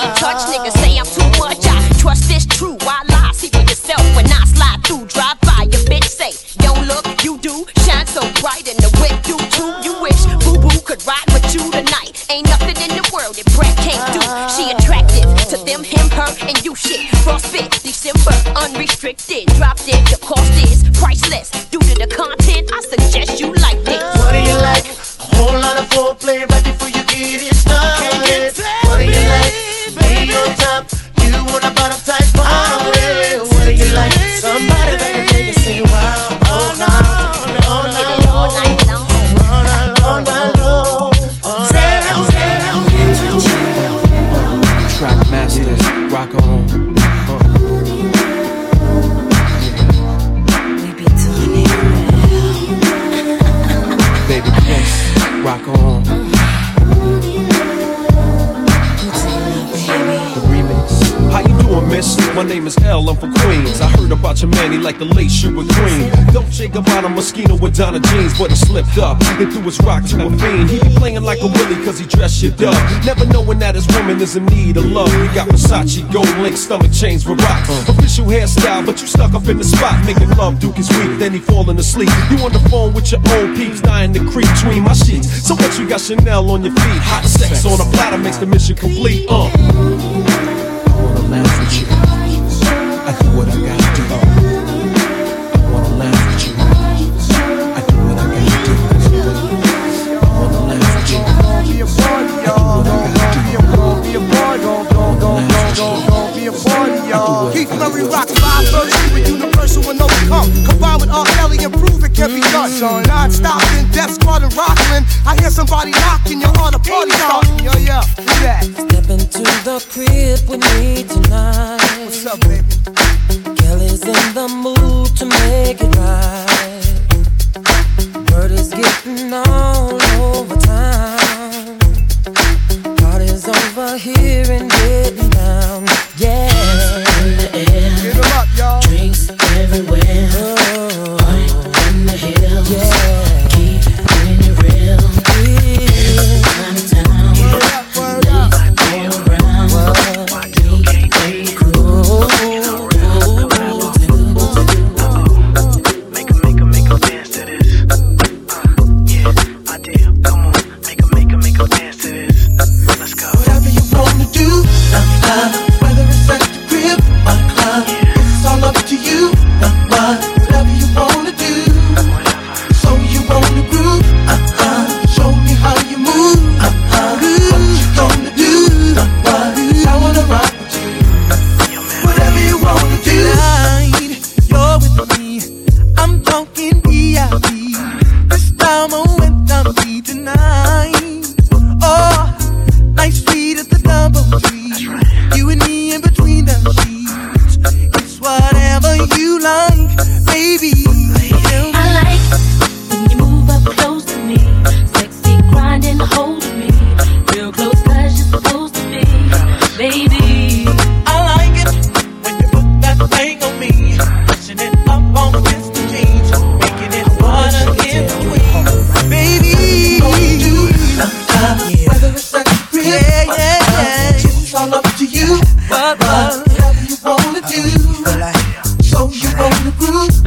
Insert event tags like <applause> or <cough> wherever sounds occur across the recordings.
Can't touch niggas, say I'm too much. I trust this true. I Donna jeans, but he slipped up and threw his rock to a fiend. He be playing like a willy cause he dressed shit up. Never knowing that his woman is in need of love. He got Versace, gold link, stomach chains with rocks. Official hairstyle, but you stuck up in the spot. Making love, Duke is weak, then he falling asleep. You on the phone with your old peeps, dying to creep between my sheets. So what you got Chanel on your feet? Hot sex on a platter makes the mission complete. Uh. I hear somebody knocking, you're on a party starting. Yo, yeah, who that? Step into the crib with me tonight. What's up, baby? Kelly's in the mood to make it right. Word is getting all over town. Party's over here and getting down. Yeah.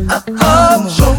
Oh. oh, oh.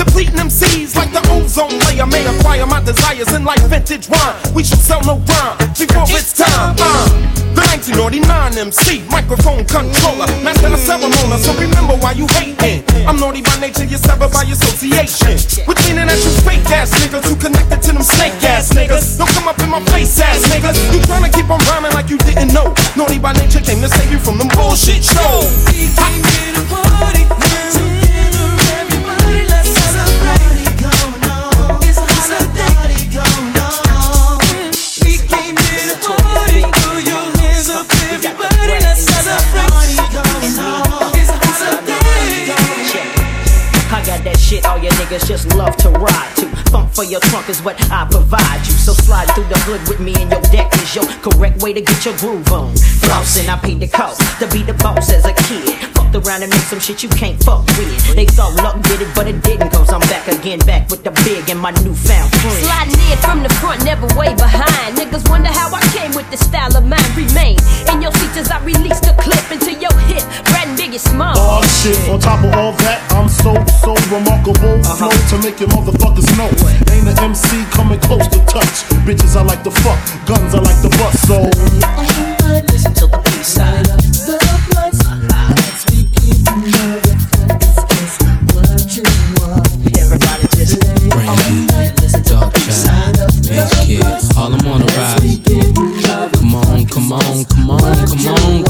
Depleting MCs like the ozone layer. May acquire my desires in like vintage wine. We should sell no rhyme before it's time. Uh, the 1989 MC, microphone controller, master of ceremony. So remember why you hating. I'm naughty by nature, you're severed by association. Which meaning that you fake ass niggas who connected to them snake ass niggas. Don't come up in my face ass niggas. You tryna keep on rhyming like you didn't know. Naughty by nature came to save you from them bullshit shows. We came here to party, shit all your niggas just love to ride to. Funk for your trunk is what I provide you. So slide through the hood with me and your deck is your correct way to get your groove on. Flossing, I paid the cost to be the boss as a kid. Fucked around and made some shit you can't fuck with. They thought luck did it, but it didn't, cause I'm back again, back with the big and my newfound friend. Sliding in from the front, never way behind. Niggas wonder how I came with the style of mine. Remain in your seats as I release the clip into your hip. Brat and Biggie Small. Oh shit, on top of all that, I'm so, so remarkable. Uh-huh. Flow to make your motherfuckers know. Ain't an MC coming close to touch. Bitches I like to fuck, guns I like to bust, so. Listen to the B-side. Everybody just listen to Darkchild, man, kid. All I'm on a ride. Come on, come on, come on, come on.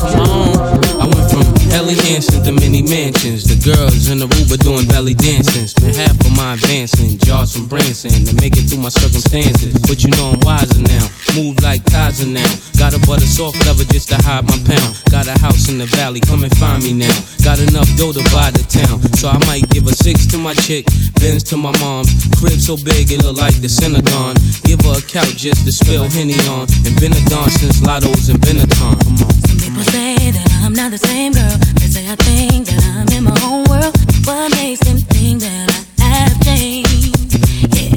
Ellie Hansen to many mansions. The girls in the Aruba doing belly dancing. Spent half of my advancing, jars from Branson to make it through my circumstances. But you know I'm wiser now. Move like Kaiser now. Got a butter soft leather just to hide my pound. Got a house in the valley, come and find me now. Got enough dough to buy the town. So I might give a six to my chick, Benz to my mom's. Crib so big it look like the Synagogue. Give her a couch just to spill Henny on. And been a dawn since Lotto's and Benetton. Come on. People say that I'm not the same girl. They say I think that I'm in my own world. What makes them think that I have changed? Yeah.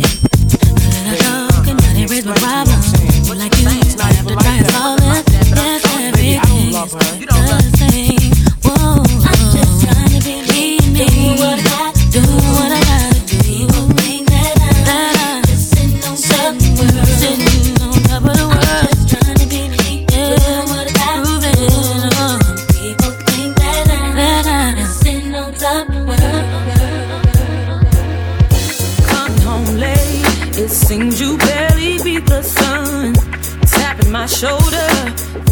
But I talk and now they raise my problems. But like you, I have to try and solve it. Yes, everything is the same. Whoa. I'm just trying to believe me. Do what I shoulder,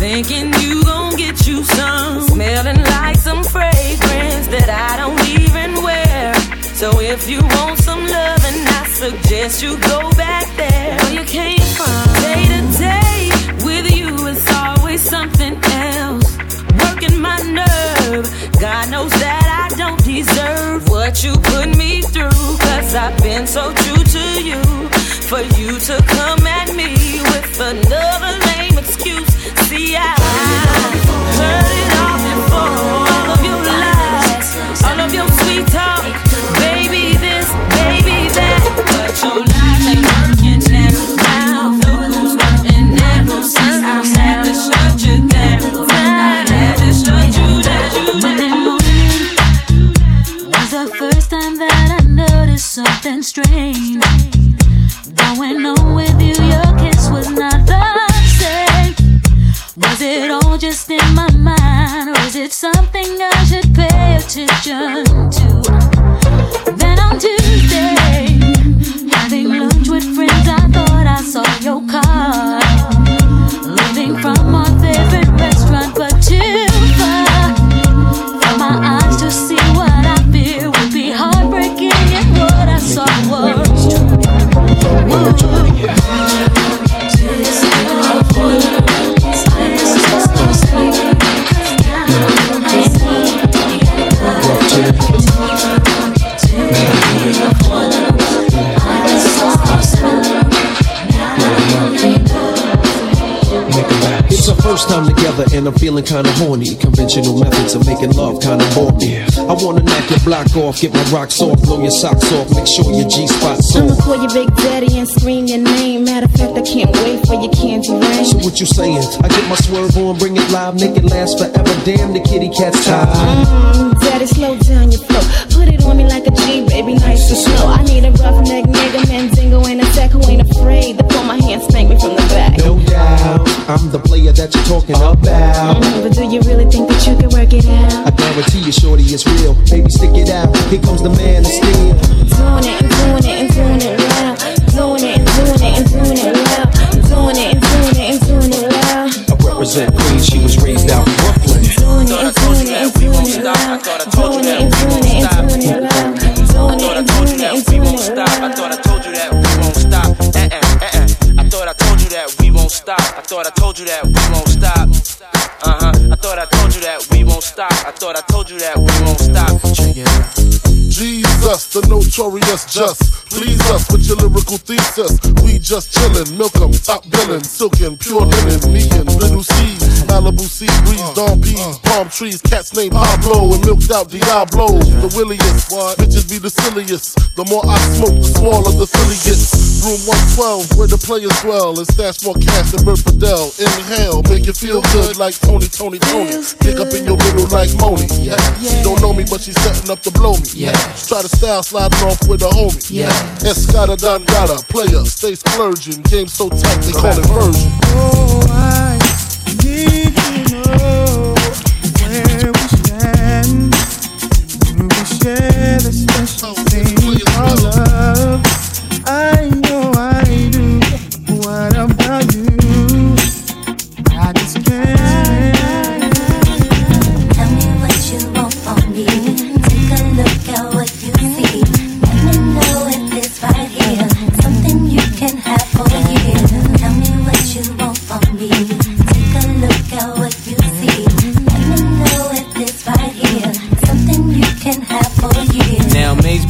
thinking you gon' get you some. Smelling like some fragrance that I don't even wear. So if you want some loving, I suggest you go back there where you came from. Day to day with you, it's always something else. Working my nerve, God knows that I don't deserve what you put me through. Cause I've been so true to you. For you to come Going on with you, your kiss was not the same. Was it all just in my mind, or is it something I should pay attention to? First time together and I'm feeling kinda horny. Conventional methods of making love kinda bore me. I wanna knock your block off, get my rocks off, blow your socks off, make sure your G spot's I'ma call your big daddy and scream your name. Matter of fact, I can't wait for your candy rain. So what you saying? I get my swerve on, bring it live, make it last forever. Damn, the kitty cat's tired. Mm, daddy, slow down your flow. Put it on me like a G, baby, nice and slow. I need a rough neck nigga, Mandingo I'm the player that you're talking about. Mm, but do you really think that you can work it out? I guarantee you, shorty, it's real. Baby, stick it out. Here comes the man of steel. Doing it and doing it and doing it well. Doing it and doing it and doing it well. Doing it and doing it and doing it well. I represent Queens, she was raised out in Brooklyn. Doing it and doing it and doing it well. Doing it and doing it and doing it well. Thought I told you that we won't stop. Uh huh. I thought I told you that we won't stop. I thought I told you that we won't stop. Check it out. Jesus, the notorious just. Please us with your lyrical thesis. We just chillin', milk 'em, top billin', silkin', pure linen, me and Lil' Cease, Malibu sea breeze, uh, Dom P's, uh. palm trees, cats named Pablo and milked out Diablo. The williest, bitches be the silliest. The more I smoke, the smaller the silly gets. Room 112, where the players dwell, and stash more cash than Bert Fidel. Inhale, make you feel good like Tony, Toni, Toné. Pick up in your middle like Moni. Yeah. She don't know me, but she's setting up to blow me. Yeah. Try to style sliding off with a homie. Yeah. Escada Dangada, player, stay splurging. Game so tight, they call it version. Oh, I share the special thing called love. I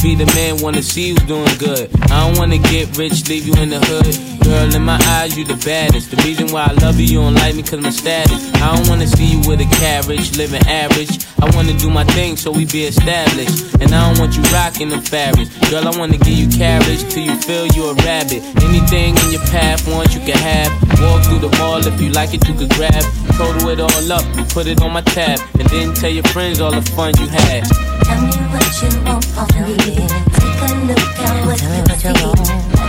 be the man, wanna see you doing good. I don't wanna get rich, leave you in the hood. Girl, in my eyes, you the baddest. The reason why I love you, you don't like me cause my status. I don't wanna see you with a carriage, living average. I wanna do my thing so we be established. And I don't want you rocking the fabrics. Girl, I wanna give you carriage till you feel you a rabbit. Anything in your path, once you can have. Walk through the mall if you like it, you could grab. Total it all up, you put it on my tab. And then tell your friends all the fun you had. Tell me what you want from me. Take a look at what you.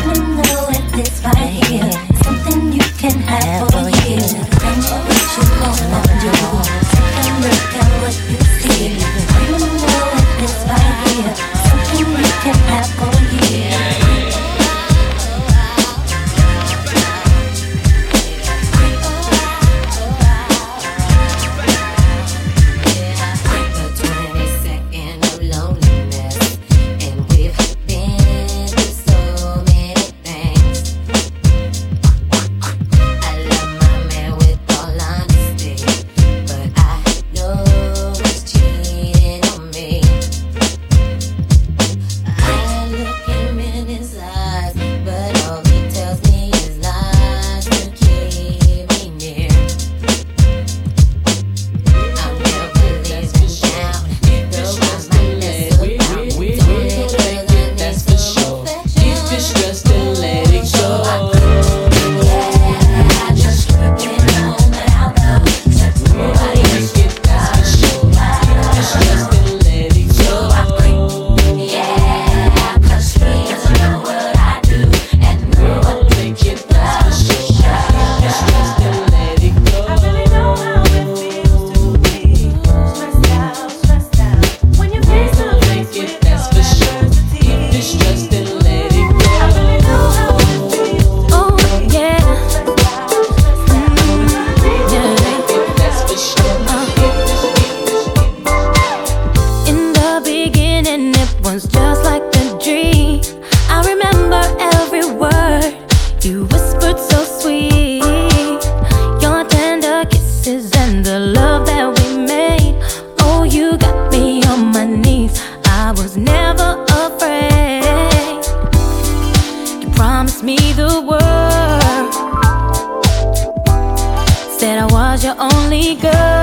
Let me know if it's right here. Something you can. only girl.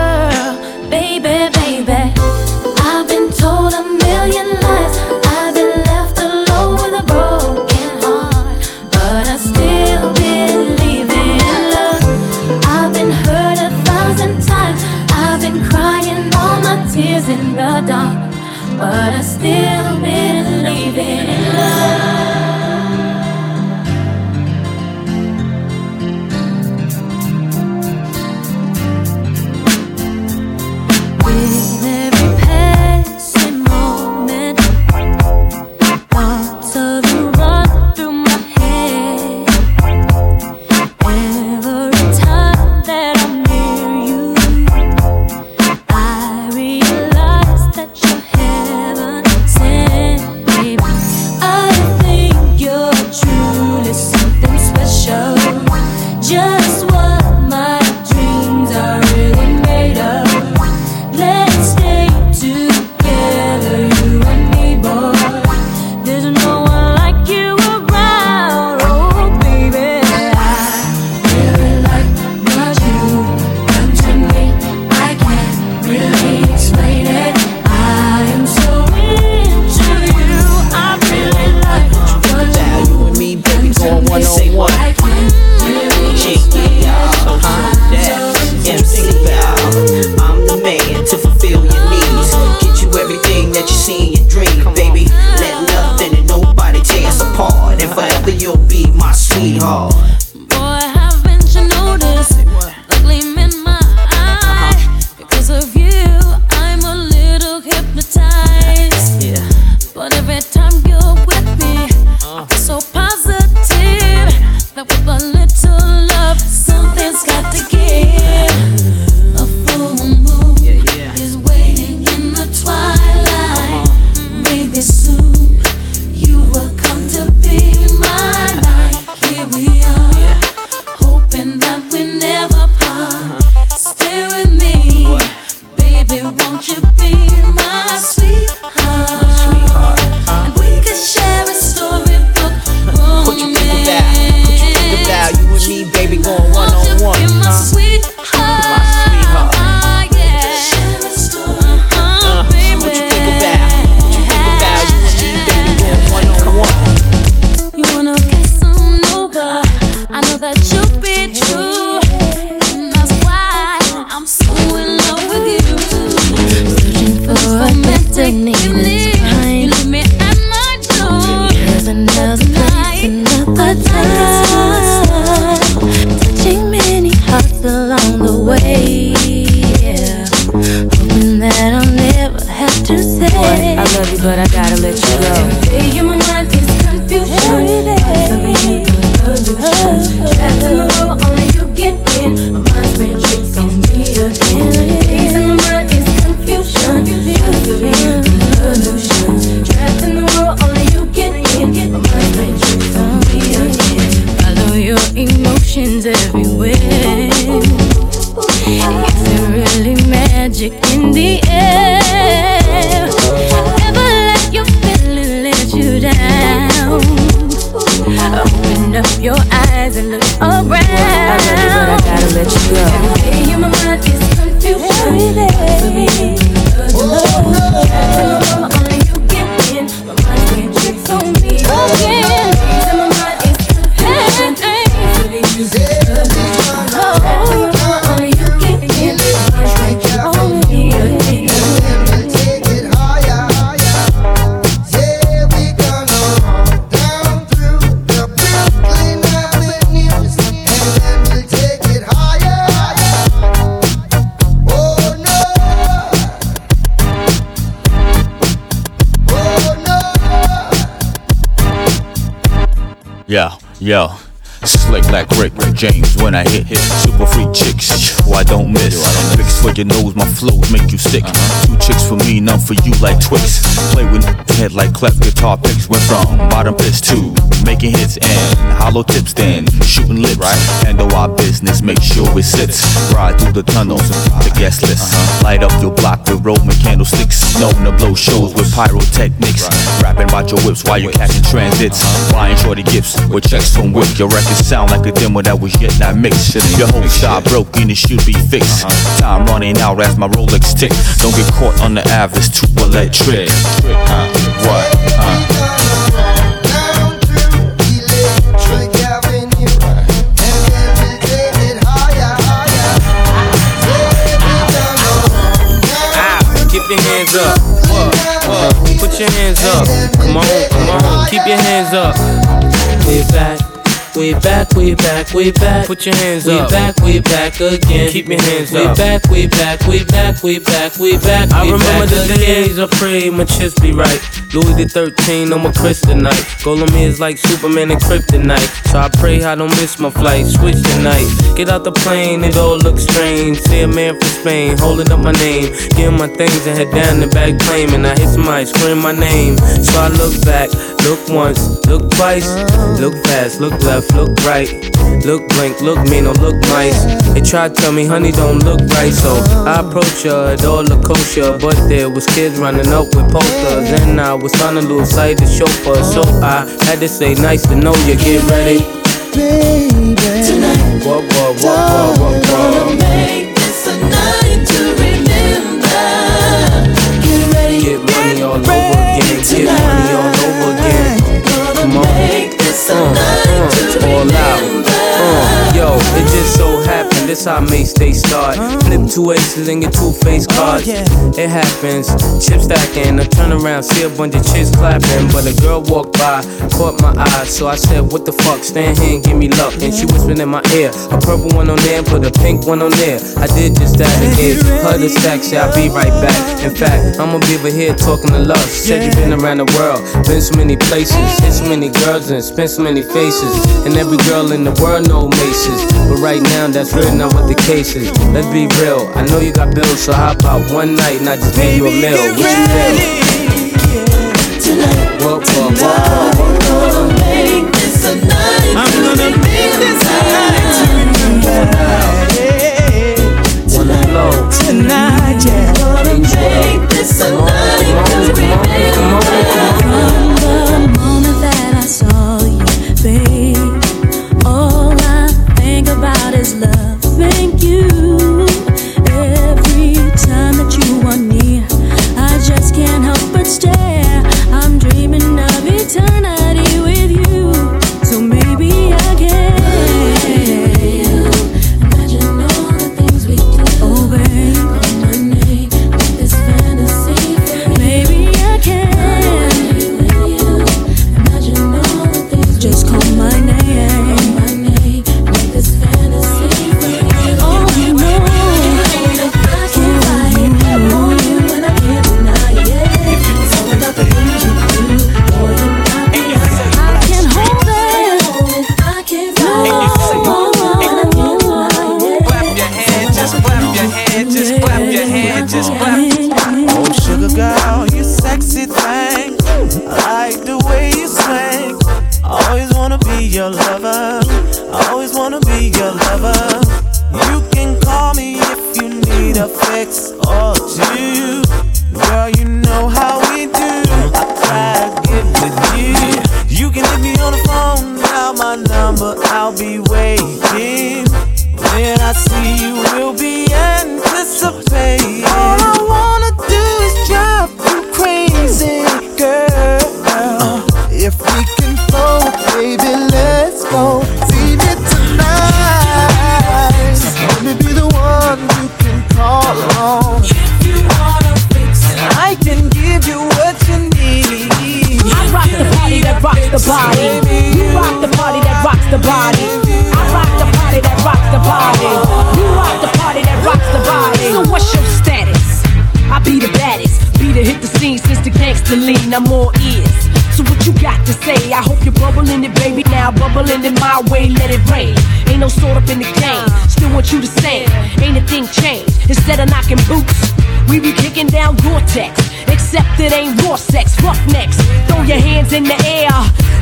I hit. hit. Super free chicks, who I don't miss. Fix for your nose, my flows make you sick. Two chicks for me, none for you like Twix. Play with the head like cleft guitar picks. Went from bottom pitch to making hits and hollow tips, then shooting lips. Right? Handle our business, make sure it sits. Ride through the tunnels, the guest list. Light up your block with Roman candlesticks. Known to blow shows with pyrotechnics. Rapping about your whips while you're catching transits. Buying shorty gifts with checks from Wick. Your records sound like a demo that was yet not mixed. Your whole style broken, it should be fixed. Time running out as my Rolex tick. Don't get caught on the average, too electric. What? keep hands up. What? What? Put your hands up. Come on, come on, keep your hands up. Way back. We back, we back, we back. Put your hands we up. We back, we back again. Keep your hands we up. We back, we back, we back, we back, we back. I we remember back the again. days I pray my chips be right. Louis the 13 on my kryptonite. Golem is like Superman and kryptonite. So I pray I don't miss my flight. Switch tonight. Get out the plane, it all looks strange. See a man from Spain holding up my name. Give my things and head down the back plane. And I hit somebody scream my name. So I look back, look once, look twice, look fast, look left, look right. Look blank, look mean, or look nice. They tried to tell me, honey, don't look right. So I approached her, it all looked kosher. But there was kids running up with posters. And I was trying to lose sight of chauffeur. So I had to say, nice to know you, get ready. Baby, tonight, what, what, what, what, make this a night to remember. Get ready, get money all over again, get money all over again. Come uh, uh, all out. Uh, yo, it just so happened, this how May stay start. Flip two aces and get two face cards. It happens, chip stacking. I turn around, see a bunch of chicks clapping. But a girl walked by, caught my eye. So I said, What the fuck? Stand here and give me luck. And she whispered in my ear, A purple one on there, put a pink one on there. I did just that gave her the stack, say I'll be right back. In fact, I'm gonna be over here talking to love. She said, You've been around the world, been so many places, hit so many girls and spent so many faces. And every girl in the world no maces. But right now, that's really not what the case is. Let's be real. I know you got bills, so how about one night and I just give you a meal? What you feel? Tonight, what, what, what, what, what, gonna make this a night. I'm gonna make this a night to remember. Tonight, tonight, yeah. Gonna make this a night Except it ain't raw sex, Fuck next. Throw your hands in the air.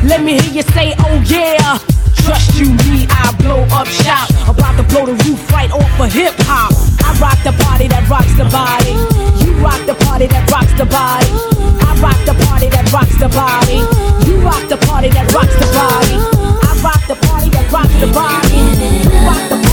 Let me hear you say, oh yeah. Trust you, me, I blow up shop. About to blow the roof right off of hip hop. I rock the party that rocks the body. You rock the party that rocks the body. I rock the party that rocks the body. You rock the party that rocks the body. I rock the party that rocks the body. You rock the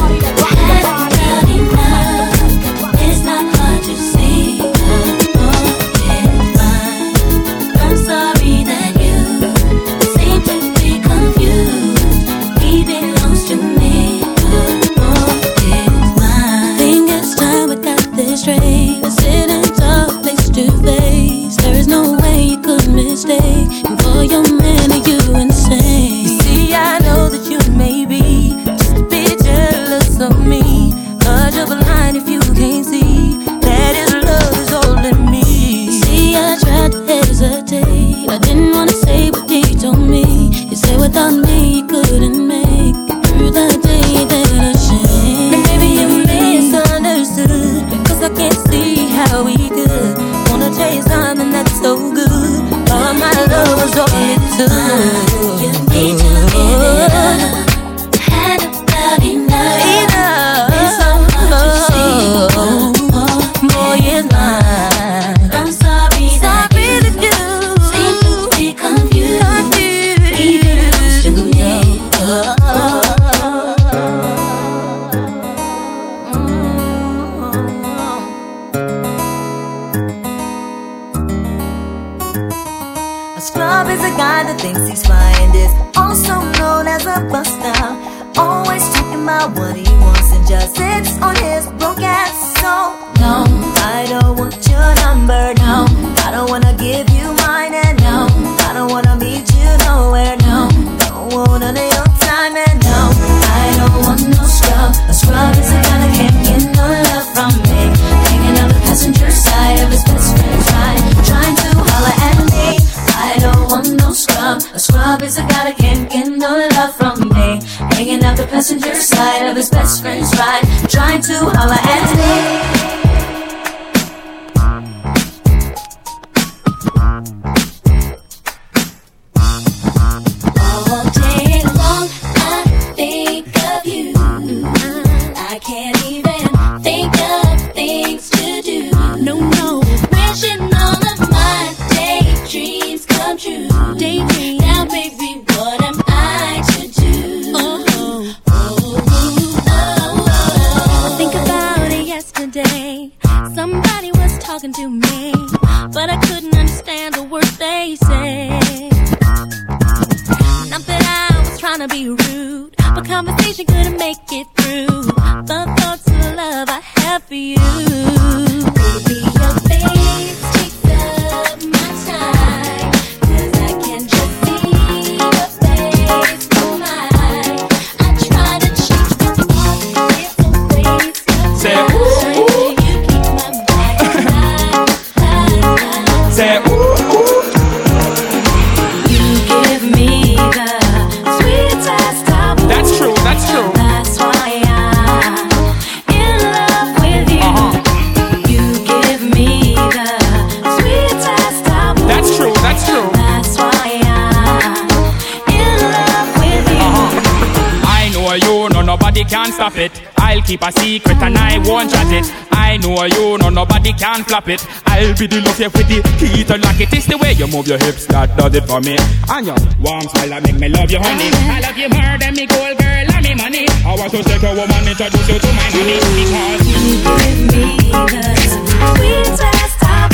nobody can stop it. I'll keep a secret and I won't shut it. I know you, no nobody can flop it. I'll be the love with the key to lock it. It's the way you move your hips that does it for me. And your warm smile that make me love you, honey. I love you more than me gold girl and me money. I want to take a woman, introduce you to my money because You give me the sweetest of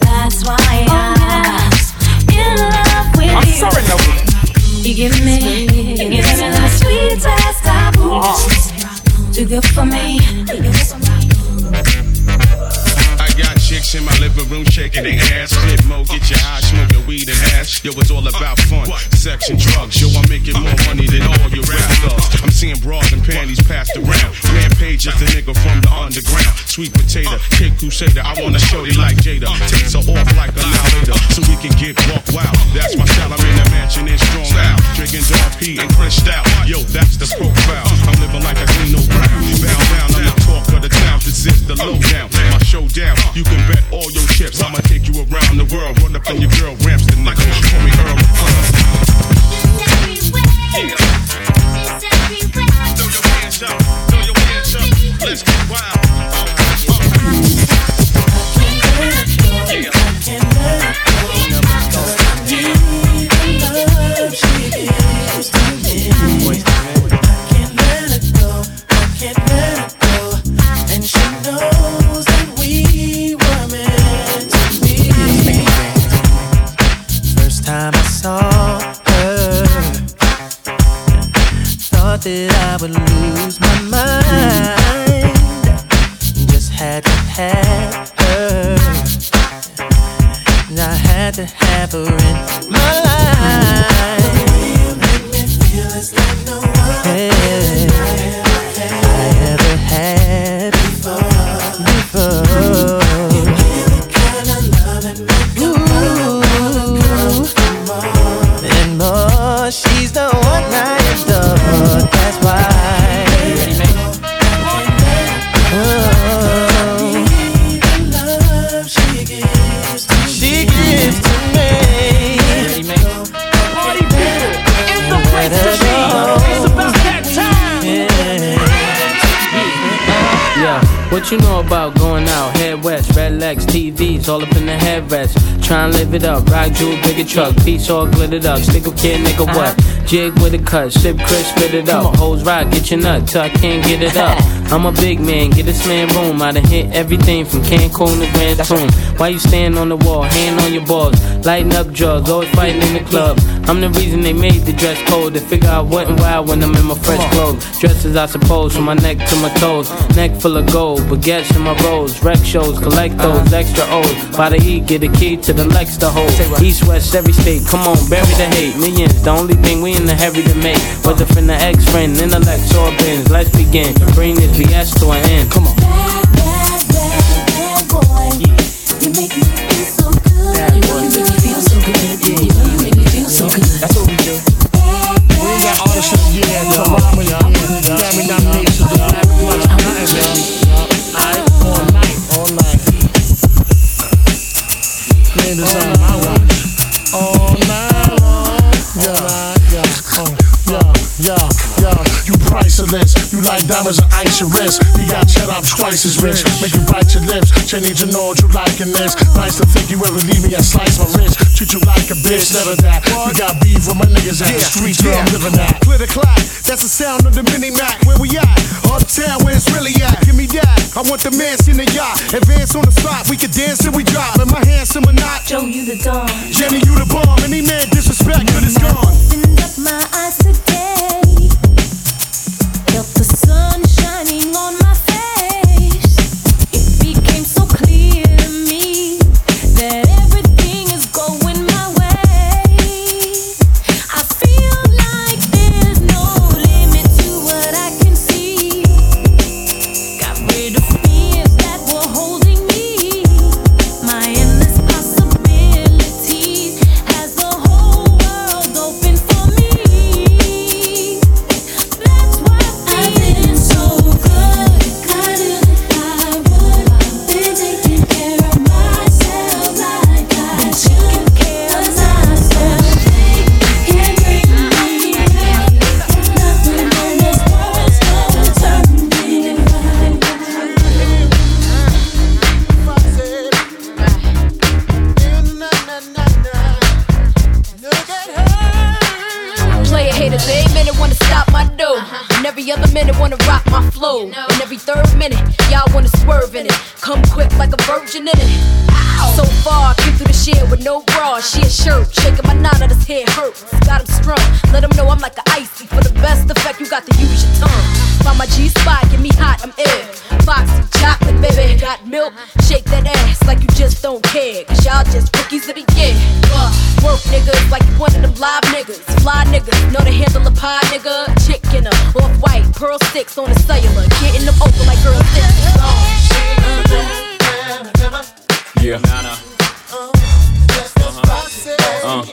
That's why I'm in love with I'm you. sorry, love. You give me, you give me the sweetest Too good for me. In my living room shaking their ass. Flip mo, get your high, smoking weed and hash. Yo, it's all about fun, sex and drugs. Yo, I'm making more money than all your rap stars. I'm seeing bras and panties passed around. Rampage is the nigga from the underground. Sweet potato, kick crusader. I wanna show you like Jada. Takes her off like a later, so we can get walk wild. That's my style. I'm in the mansion in strong out. Drinking P and Chris out. Yo, that's the profile. I'm living like a Nino Brown. Bow down, I'm the talk of the town. This is the lowdown. My showdown. You can bet all your chips. I'ma take you around the world. Run up on your girl, ramps the nigga. Call me Earl. Yeah. Throw your hands up. Throw your hands up. Let's get wild. I had to have her in my life. Feel, like no Yeah. I ever had All up in the headrest. Try and live it up, rock jewel, bigger truck, piece all glittered up. Stick a kid, nigga, what? Jig with a cut, sip crisp, spit it up. Hoes rock, get your nut till I can't get it up. <laughs> I'm a big man, get this man room. I done hit everything from Cancun to Grand Tune. Why you stand on the wall, hand on your balls, lighting up drugs, always fighting in the club. I'm the reason they made the dress code. They figure I wasn't wild when I'm in my fresh clothes. Dresses, I suppose, from my neck to my toes. Neck full of gold, baguettes in my rolls. Rec shows, collect uh-huh. those extra O's. By the E, get a key to the Lex to hold. East, west, every state. Come on, bury the hate. Millions, the only thing we in the heavy to make. Whether from the ex friend, intellect, or bins. Let's begin. Bring this BS to an end. Come on. Bad, bad, bad boy. You make me That's what we do. We ain't got of the Obama, y'all. Diamonds and ice your wrist. You got shut up twice as rich. Make you bite your lips. Change need to know what you like in this. Nice to think you ever leave me I slice my wrist. Treat you like a bitch, never that. You got beef with my niggas at the streets where I'm living at. Clear the clock, that's the sound of the mini Mac. Where we at? Uptown, where it's really at. Give me that. I want the mansion in the yacht. Advance on the spot, we can dance till we drop. Am I handsome or not? Joe, you the dawn. Jenny, you the bomb. Any man disrespect, good is gone. Opened up my eyes today. Felt the sun shining on my face. To handle a pie nigga. Chick in a off white, pearl sticks on the cellular. Getting them open like girl sticks. Yeah. Uh.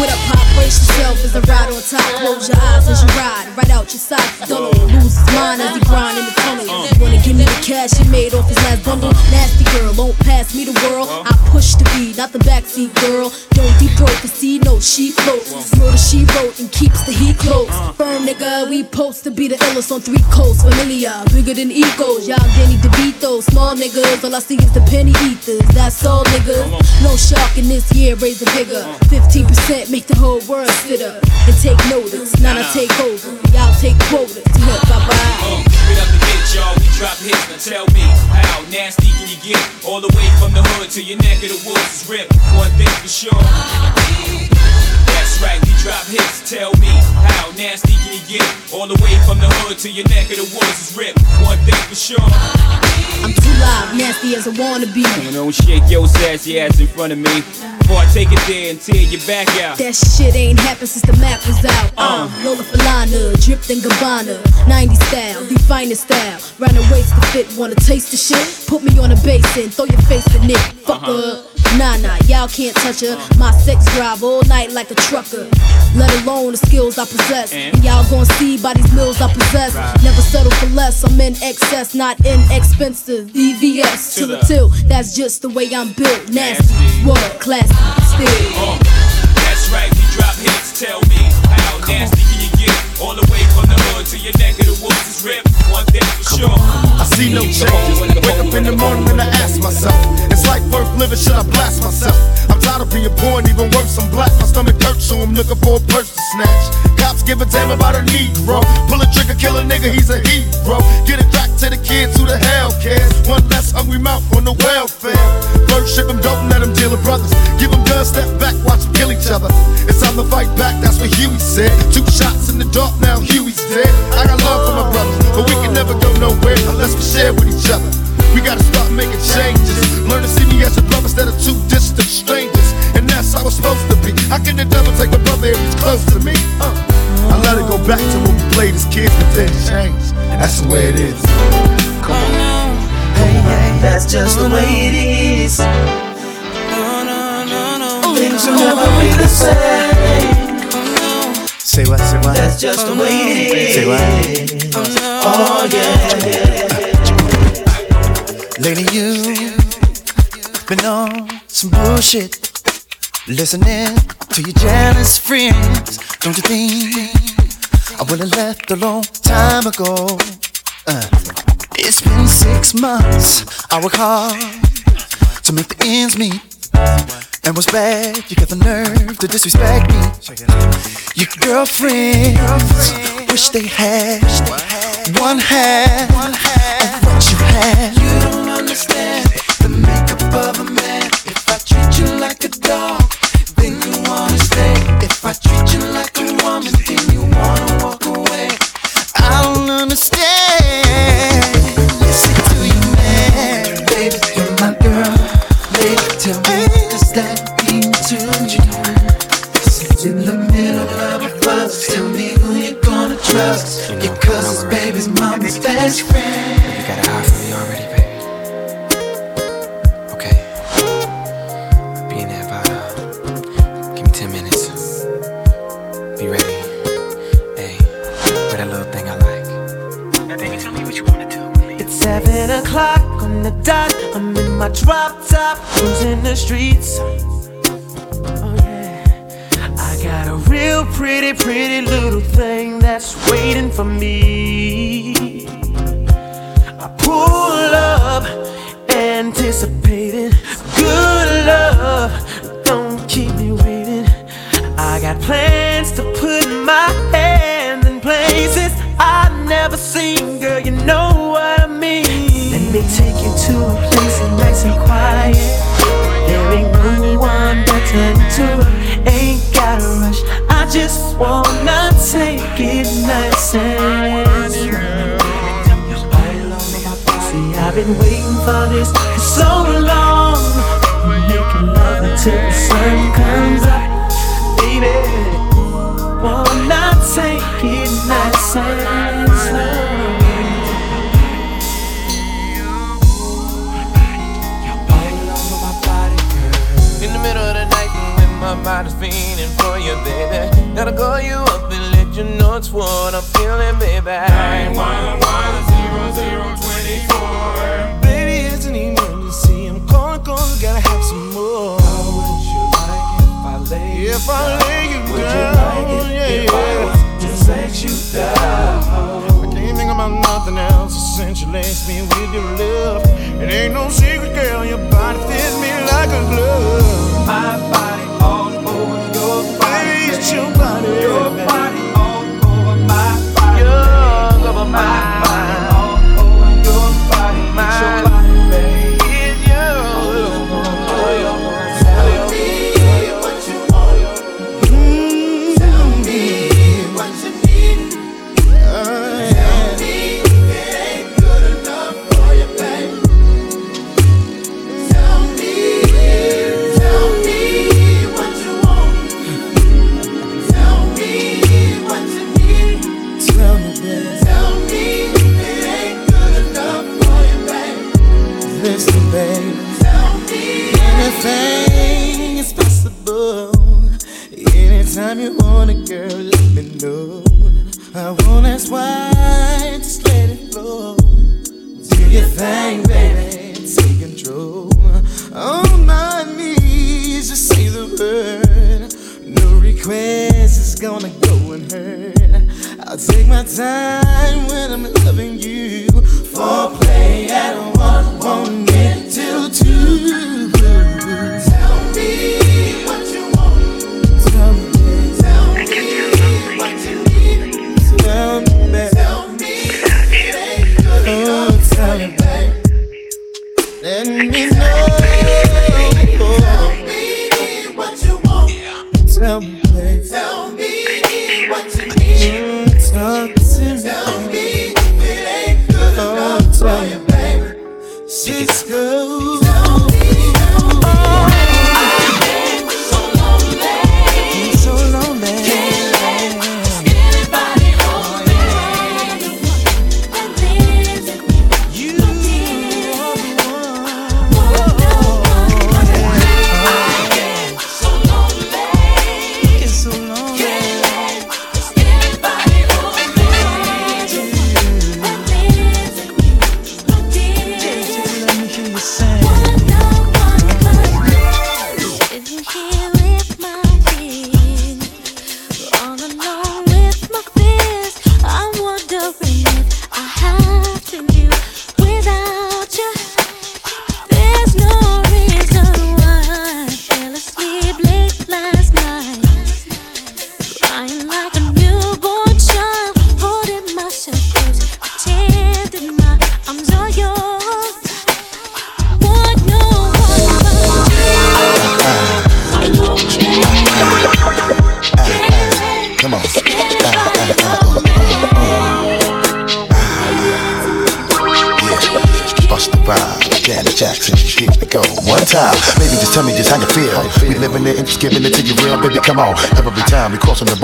With a pop, brace yourself as I ride on top. Close your eyes as you ride, right out your side. Don't lose his mind as he grind in the tunnel. Wanna give me the cash he made off his last bundle? Nasty girl, won't pass me the world. I push the beat, not the backseat girl. Don't deep throat, cause see, no, she floats. Murder she wrote and keeps the heat close. Firm nigga, we post to be the illest on three coasts. Familiar, bigger than egos. Y'all Danny DeVito, small niggas. All I see is the penny eaters. That's all niggas. No shark in this year, raise the bigger. 15% make the whole world sit up and take notice. Now I take over. Y'all take quotas. Hip, bye bye. Straight up the gate, y'all, we drop hits. Now tell me, how nasty can you get? All the way from the hood to your neck of the woods is ripped. One thing for sure. That's right, we drop hits. Tell me, how nasty can you get? All the way from the hood to your neck of the woods is ripped. One thing for sure. I'm too loud, nasty as I wanna be. You know, shake your sassy ass in front of me. Before I take it there and tear your back out. That shit ain't happened since the map was out. Uh, Lola Falana, dripped in Gabbana. 90 style, the finest style. Round the waist to fit, wanna taste the shit? Put me on a basin, throw your face in it. Fuck up, Nah, nah, y'all can't touch her. My sex drive all night like a trucker. Let alone the skills I possess. And y'all gon' see by these mills I possess. Never settle for less, I'm in excess, not inexpensive. EVS to the till, that's just the way I'm built. Nasty, world classy, still. Uh, that's right, we drop hits. Tell me, how nasty can you get? All the way from the hood to your neck of the woods is ripped. One thing for sure. I see no changes. Wake up in the morning and I ask myself, it's like worth living, should I blast myself? Being poor and even worse, I'm black. My stomach hurts, so I'm looking for a purse to snatch. Cops give a damn about a Negro. Pull a trigger, kill a nigga, he's a hero. Get it back to the kids who the hell cares. One less hungry mouth on the welfare. First ship them, don't let them deal with brothers. Give them guns, step back, watch them kill each other. It's time to fight back, that's what Huey said. Two shots in the dark, now Huey's dead. I got love for my brothers, but we can never go nowhere unless we share with each other. We gotta start making changes. Learn to see me as a brother instead of two distant strangers. How can the devil take a brother if he's close to me? Uh. I let it go back to when we played as kids, but then changed. That's the way it is. Come on. Hey, hey, that's just the way it is. Things will never be the same. Say what, say what? That's just the way it is. Say what? Oh yeah. Lady, you've been on some bullshit. Listening to your jealous friends. Don't you think I would have left a long time ago? Uh, it's been six months. I work hard to make the ends meet. And what's bad, you got the nerve to disrespect me. Your girlfriends wish they had one half of what you had. You don't understand the makeup of a man. If I treat you like a dog, I treat you like a woman, then you wanna walk away. I don't understand. Listen to you, man. Baby, you're my girl. Baby, tell me does that mean you? Sit in the middle of a bus. Tell me who you gonna trust. Your cousin's baby's mama's best friend. You got a eye for me already, seven o'clock on the dot. I'm in my drop top, cruising the streets. Oh yeah, I got a real pretty, pretty little thing that's waiting for me. I pull up, anticipating good love. Don't keep me waiting. I got plans to put my to. Ain't gotta rush. I just wanna take it nice and. See, I've been waiting for this for so long. Making love until the sun comes up, baby. Wanna take it nice and slow. When my body's feeling for you, baby. Gotta call you up and let you know it's what I'm feeling, baby. 911 Baby, it's an emergency. I'm calling, calling, gotta have some more. How would you like if I lay If I lay you Would you like it yeah, if yeah. I to let you down? I can't think about nothing else. Essentially, it's me with your love. It ain't no secret, girl. Your body fits me like a glove. My body all over your it's your body.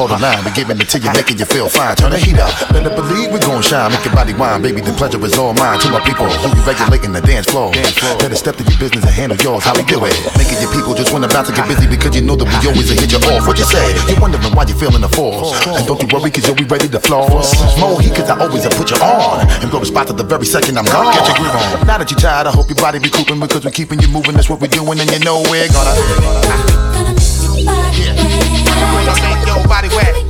borderline. We giving it to you, making you feel fine. Turn the heat up, better believe we gon' shine. Make your body wine, baby. The pleasure is all mine. To my people, who you regulating the dance floor? Better step to your business and handle yours. How we do it? Making your people just wanna bounce and get busy because you know that we always hit you off. What you say? You're wondering why you feeling the force. And don't you worry, cause you'll be ready to floss. More heat, cause I always have put you on. And blow a spot to the very second I'm gone. Get your groove on. Now that you're tired, I hope your body be cooping because we're keeping you moving. That's what we're doing, and you know we're gonna. When I make your body wet.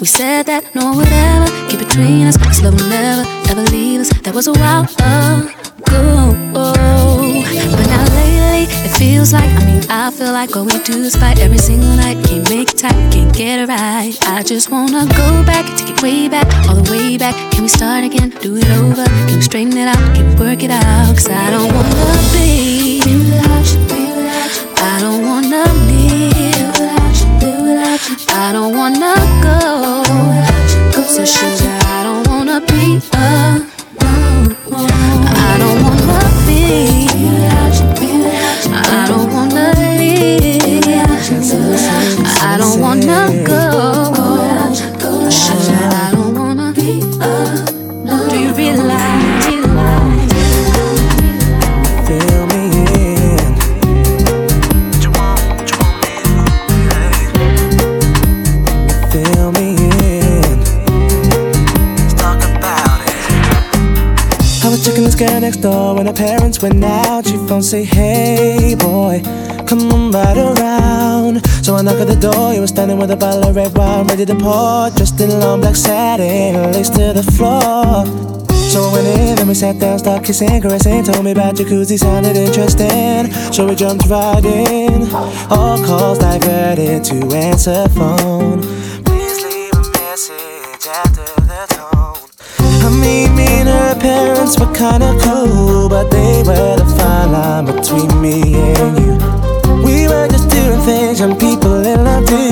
We said that no one would ever get between us. This love will never ever leave us. That was a while ago. But now lately, it feels like I mean I feel like all we do is fight every single night. Can't make it tight, can't get it right. I just wanna go back, take it way back, all the way back. Can we start again? Do it over? Can we straighten it out? Can we work it out? Cause I don't wanna be without you, be don't wanna go. So sugar, girl next door when her parents went out. She phone say, Hey boy, come on right around. So I knock at the door. He was standing with a bottle of red wine ready to pour, dressed in long black satin, laced to the floor. So I went in, then we sat down, started kissing, caressing. Told me about jacuzzi, sounded interesting. So we jumped right in. All calls diverted to answer phone. Parents were kinda cool, but they were the fine line between me and you. We were just doing things young people in love do.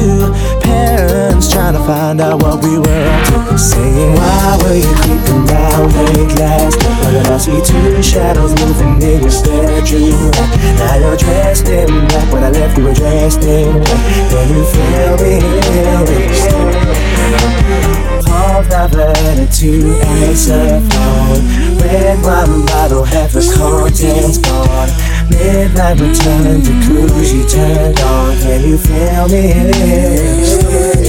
Parents trying to find out what we were up to. Saying, Why were you creeping round late last night? I see two shadows moving in your bedroom? Now you're dressed in black. When I left, you were dressed in black. Then you Calls diverted to answer phone. Red wine bottle, half the contents gone. Midnight return, jacuzzi turned on. Can you feel me?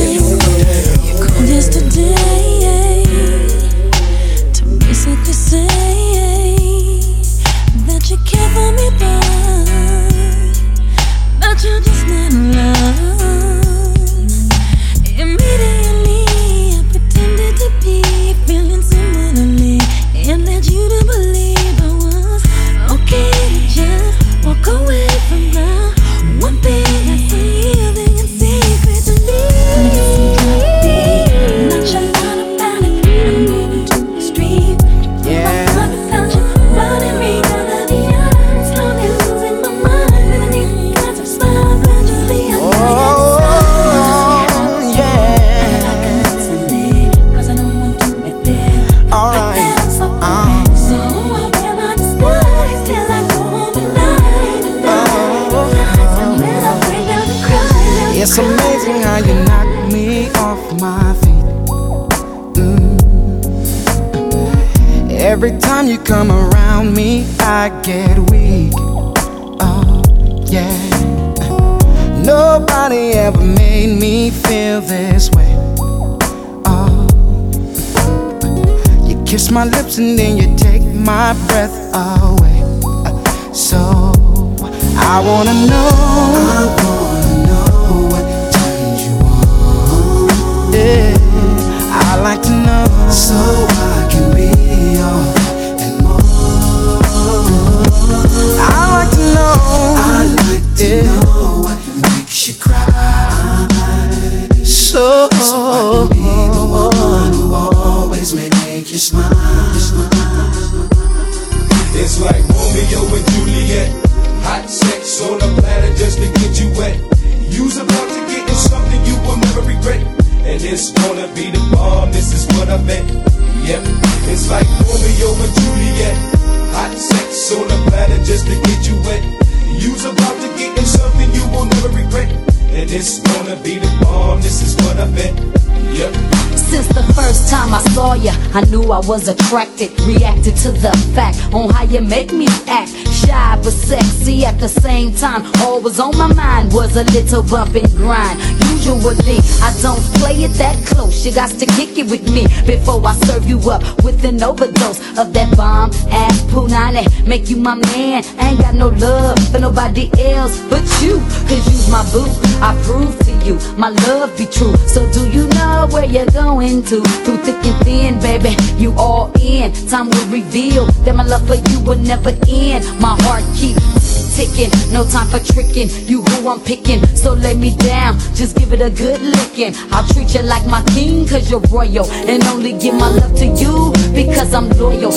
Was attracted. Reacted to the fact on how you make me act. Shy but sexy at the same time. All was on my mind was a little bump and grind. Usually, I don't play it that close. You got to kick it with me before I serve you up with an overdose of that bomb ass punani. Make you my man. I ain't got no love for nobody else but you. Cause you's my boo. I prove to you my love be true. So do you know where you're going to? Through thick and thin, baby, you all in. Time will reveal that my love for you will never end. My heart keeps ticking, no time for tricking. You who I'm picking, so lay me down, just give it a good licking. I'll treat you like my king, cause you're royal, and only give my love to you because I'm loyal.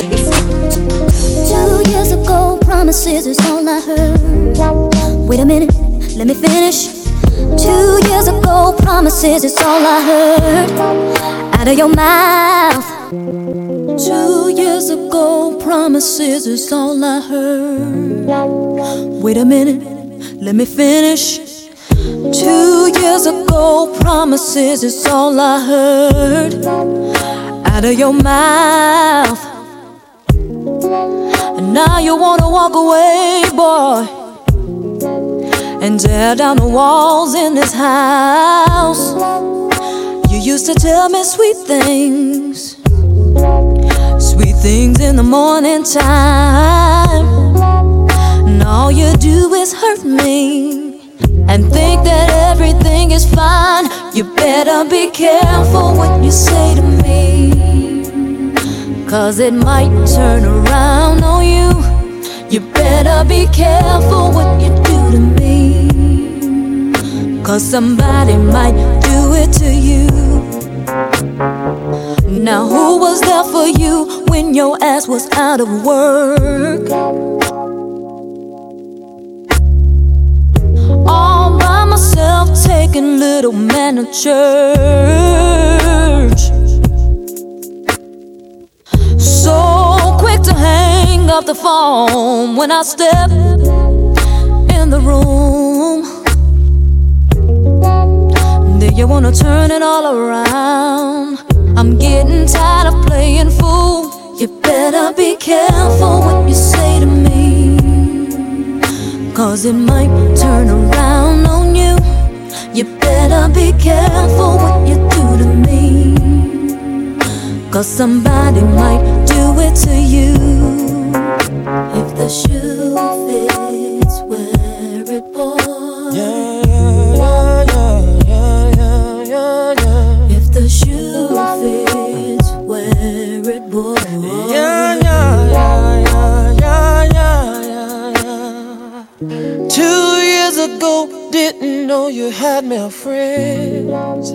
Two years ago, promises is all I heard. Wait a minute, let me finish. Two years ago, promises is all I heard out of your mouth. Two years ago, promises is all I heard. Wait a minute, let me finish. Two years ago, promises is all I heard out of your mouth. And now you wanna walk away, boy and tear down the walls in this house. You used to tell me sweet things, sweet things in the morning time. And all you do is hurt me and think that everything is fine. You better be careful what you say to me, cause it might turn around on you. You better be careful what you do to me. Cause somebody might do it to you. Now, who was there for you when your ass was out of work? All by myself, taking little man to church. So quick to hang up the phone when I step in the room. Then you wanna turn it all around. I'm getting tired of playing fool. You better be careful what you say to me. Cause it might turn around on you. You better be careful what you do to me. Cause somebody might do it to you. If the shoe fits, wear it, boy. Years ago, didn't know you had male friends.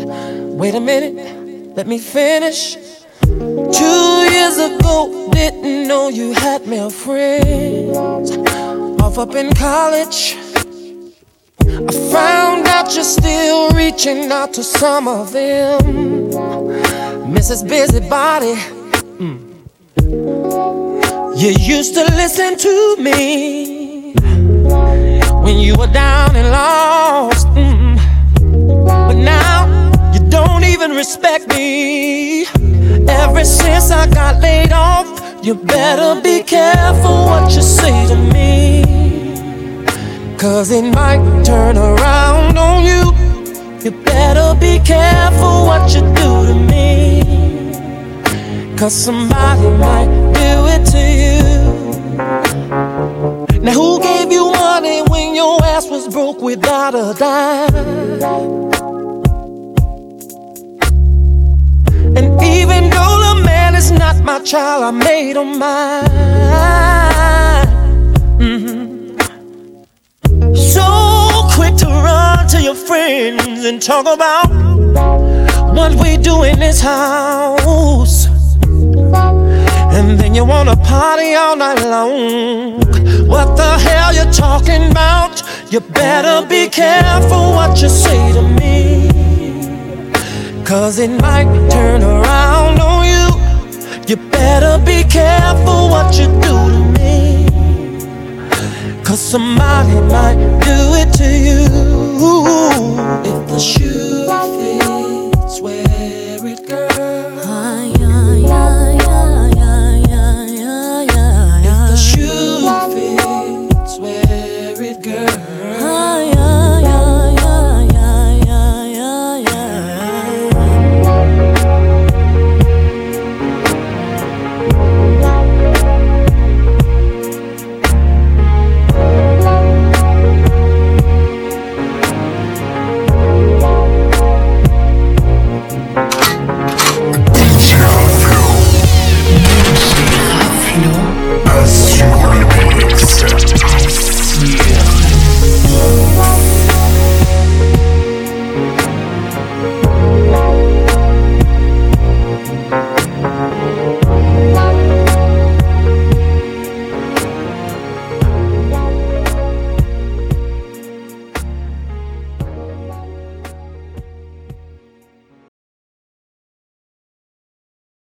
Wait a minute, let me finish. Two years ago, didn't know you had male friends. Off up in college, I found out you're still reaching out to some of them. Mrs. Busybody, mm. you used to listen to me when you were down and lost. mm. But now you don't even respect me. Ever since I got laid off, you better be careful what you say to me. Cause it might turn around on you. You better be careful what you do to me. Cause somebody might do it to you. Ass broke without a dime? And even though the man is not my child, I made him mine. Mhm. So quick to run to your friends and talk about what we do in this house. And then you wanna party all night long. What the hell you talking about? You better be careful what you say to me. Cause it might turn around on you. You better be careful what you do to me. Cause somebody might do it to you. If the shoe fits.